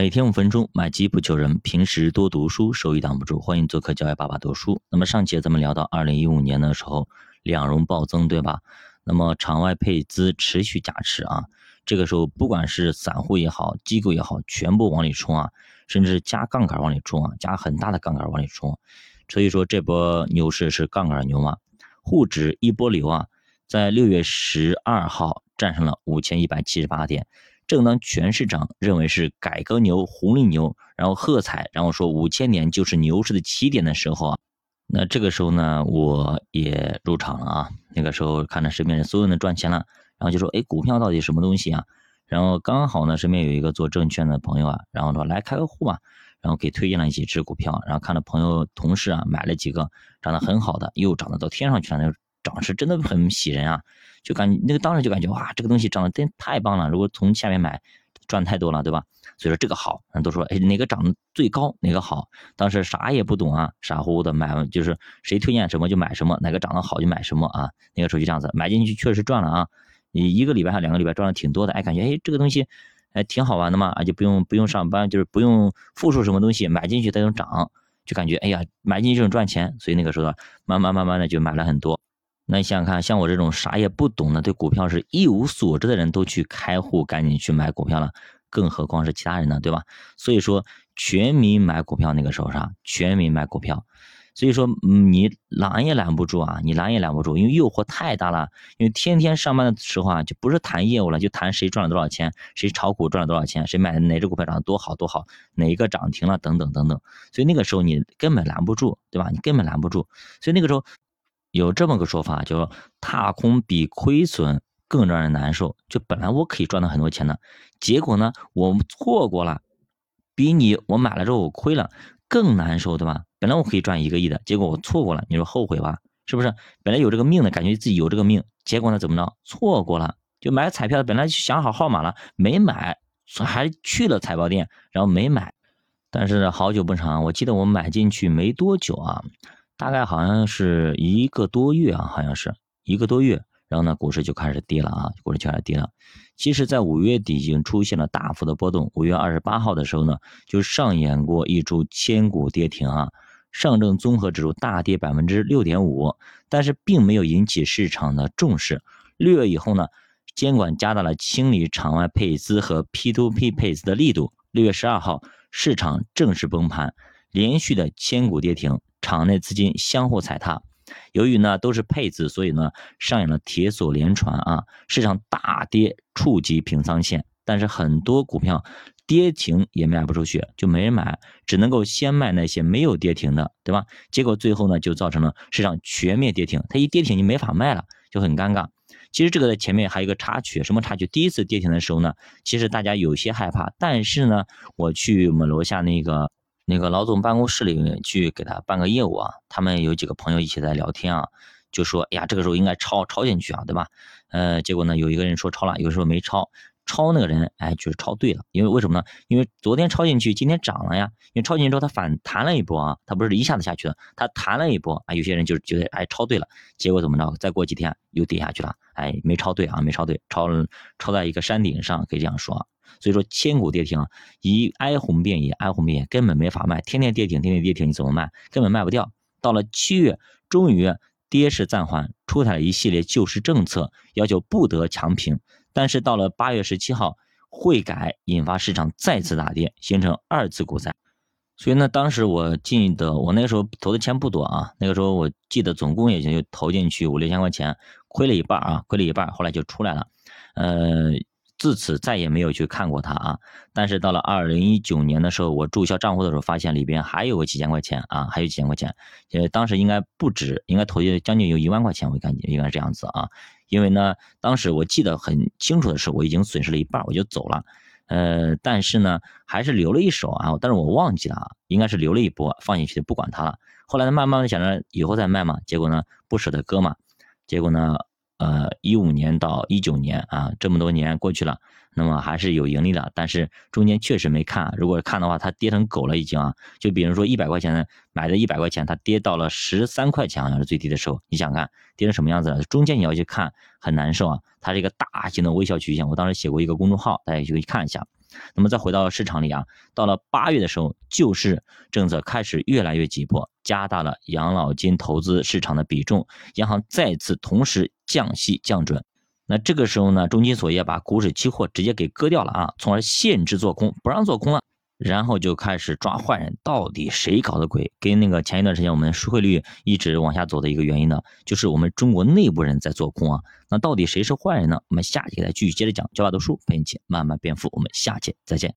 每天五分钟，买基不求人。平时多读书，收益挡不住。欢迎做客教育爸爸读书。那么上节咱们聊到二零一五年的时候，两融暴增，对吧？那么场外配资持续加持啊，这个时候不管是散户也好，机构也好，全部往里冲啊，甚至加杠杆往里冲啊，加很大的杠杆往里冲。所以说这波牛市是杠杆牛嘛？沪指一波流啊，在六月十二号站上了五千一百七十八点。正当全市场认为是改革牛、红利牛，然后喝彩，然后说五千点就是牛市的起点的时候啊，那这个时候呢，我也入场了啊。那个时候看着身边人所有人都赚钱了，然后就说，哎，股票到底什么东西啊？然后刚好呢，身边有一个做证券的朋友啊，然后说来开个户吧，然后给推荐了几只股票，然后看到朋友同事啊买了几个涨得很好的，又涨得到天上去了，涨势真的很喜人啊。就感觉那个当时就感觉哇，这个东西涨得真太棒了！如果从下面买，赚太多了，对吧？所以说这个好，人都说哎哪个涨得最高，哪个好。当时啥也不懂啊，傻乎乎的买，就是谁推荐什么就买什么，哪个涨得好就买什么啊。那个时候就这样子，买进去确实赚了啊，你一个礼拜还两个礼拜赚了挺多的，哎，感觉哎这个东西哎挺好玩的嘛，啊就不用不用上班，就是不用付出什么东西，买进去它就涨，就感觉哎呀买进去就能赚钱，所以那个时候慢慢慢慢的就买了很多。那你想想看，像我这种啥也不懂的，对股票是一无所知的人都去开户，赶紧去买股票了，更何况是其他人呢，对吧？所以说，全民买股票那个时候啥？全民买股票，所以说，你拦也拦不住啊，你拦也拦不住，因为诱惑太大了。因为天天上班的时候啊，就不是谈业务了，就谈谁赚了多少钱，谁炒股赚了多少钱，谁买哪只股票涨得多好多好，哪一个涨停了等等等等。所以那个时候你根本拦不住，对吧？你根本拦不住。所以那个时候。有这么个说法，叫踏空比亏损更让人难受。就本来我可以赚到很多钱的，结果呢，我错过了，比你我买了之后我亏了更难受，对吧？本来我可以赚一个亿的，结果我错过了，你说后悔吧？是不是？本来有这个命的感觉自己有这个命，结果呢怎么着？错过了，就买彩票本来想好号码了，没买，还去了彩票店，然后没买。但是好久不长，我记得我买进去没多久啊。大概好像是一个多月啊，好像是一个多月，然后呢，股市就开始跌了啊，股市就开始跌了。其实，在五月底已经出现了大幅的波动。五月二十八号的时候呢，就上演过一出千股跌停啊，上证综合指数大跌百分之六点五，但是并没有引起市场的重视。六月以后呢，监管加大了清理场外配资和 P2P 配资的力度。六月十二号，市场正式崩盘，连续的千股跌停。场内资金相互踩踏，由于呢都是配资，所以呢上演了铁锁连船啊，市场大跌触及平仓线，但是很多股票跌停也卖不出去，就没人买，只能够先卖那些没有跌停的，对吧？结果最后呢就造成了市场全面跌停，它一跌停就没法卖了，就很尴尬。其实这个在前面还有一个插曲，什么插曲？第一次跌停的时候呢，其实大家有些害怕，但是呢，我去我们楼下那个。那个老总办公室里面去给他办个业务啊，他们有几个朋友一起在聊天啊，就说，哎呀，这个时候应该抄抄进去啊，对吧？呃，结果呢，有一个人说抄了，有时候没抄，抄那个人，哎，就是抄对了，因为为什么呢？因为昨天抄进去，今天涨了呀，因为抄进去之后它反弹了一波啊，它不是一下子下去的，它弹了一波啊，有些人就觉得哎抄对了，结果怎么着？再过几天又跌下去了，哎，没抄对啊，没抄对，抄抄在一个山顶上，可以这样说。所以说千股跌停，一哀鸿遍野，哀鸿遍野根本没法卖，天天跌停，天天跌停，你怎么卖？根本卖不掉。到了七月，终于跌势暂缓，出台了一系列救市政策，要求不得强平。但是到了八月十七号，汇改引发市场再次大跌，形成二次股灾。所以呢，当时我进的，我那个时候投的钱不多啊，那个时候我记得总共也就投进去五六千块钱，亏了一半啊，亏了一半，后来就出来了，呃。自此再也没有去看过它啊！但是到了二零一九年的时候，我注销账户的时候，发现里边还有个几千块钱啊，还有几千块钱。呃，当时应该不止，应该投进将近有一万块钱，我感觉应该是这样子啊。因为呢，当时我记得很清楚的是，我已经损失了一半，我就走了。呃，但是呢，还是留了一手啊，但是我忘记了啊，应该是留了一波，放进去就不管它了。后来呢，慢慢的想着以后再卖嘛，结果呢，不舍得割嘛，结果呢。呃，一五年到一九年啊，这么多年过去了，那么还是有盈利的，但是中间确实没看。如果看的话，它跌成狗了已经啊。就比如说一百块钱买的一百块钱，它跌到了十三块钱，好像是最低的时候。你想看跌成什么样子了？中间你要去看，很难受啊。它是一个大型的微笑曲线，我当时写过一个公众号，大家可以看一下。那么再回到市场里啊，到了八月的时候，救市政策开始越来越急迫，加大了养老金投资市场的比重，央行再次同时降息降准。那这个时候呢，中金所也把股指期货直接给割掉了啊，从而限制做空，不让做空了。然后就开始抓坏人，到底谁搞的鬼？跟那个前一段时间我们汇率一直往下走的一个原因呢，就是我们中国内部人在做空啊。那到底谁是坏人呢？我们下期再继续接着讲。教法读书陪你一起慢慢变富，我们下期再见。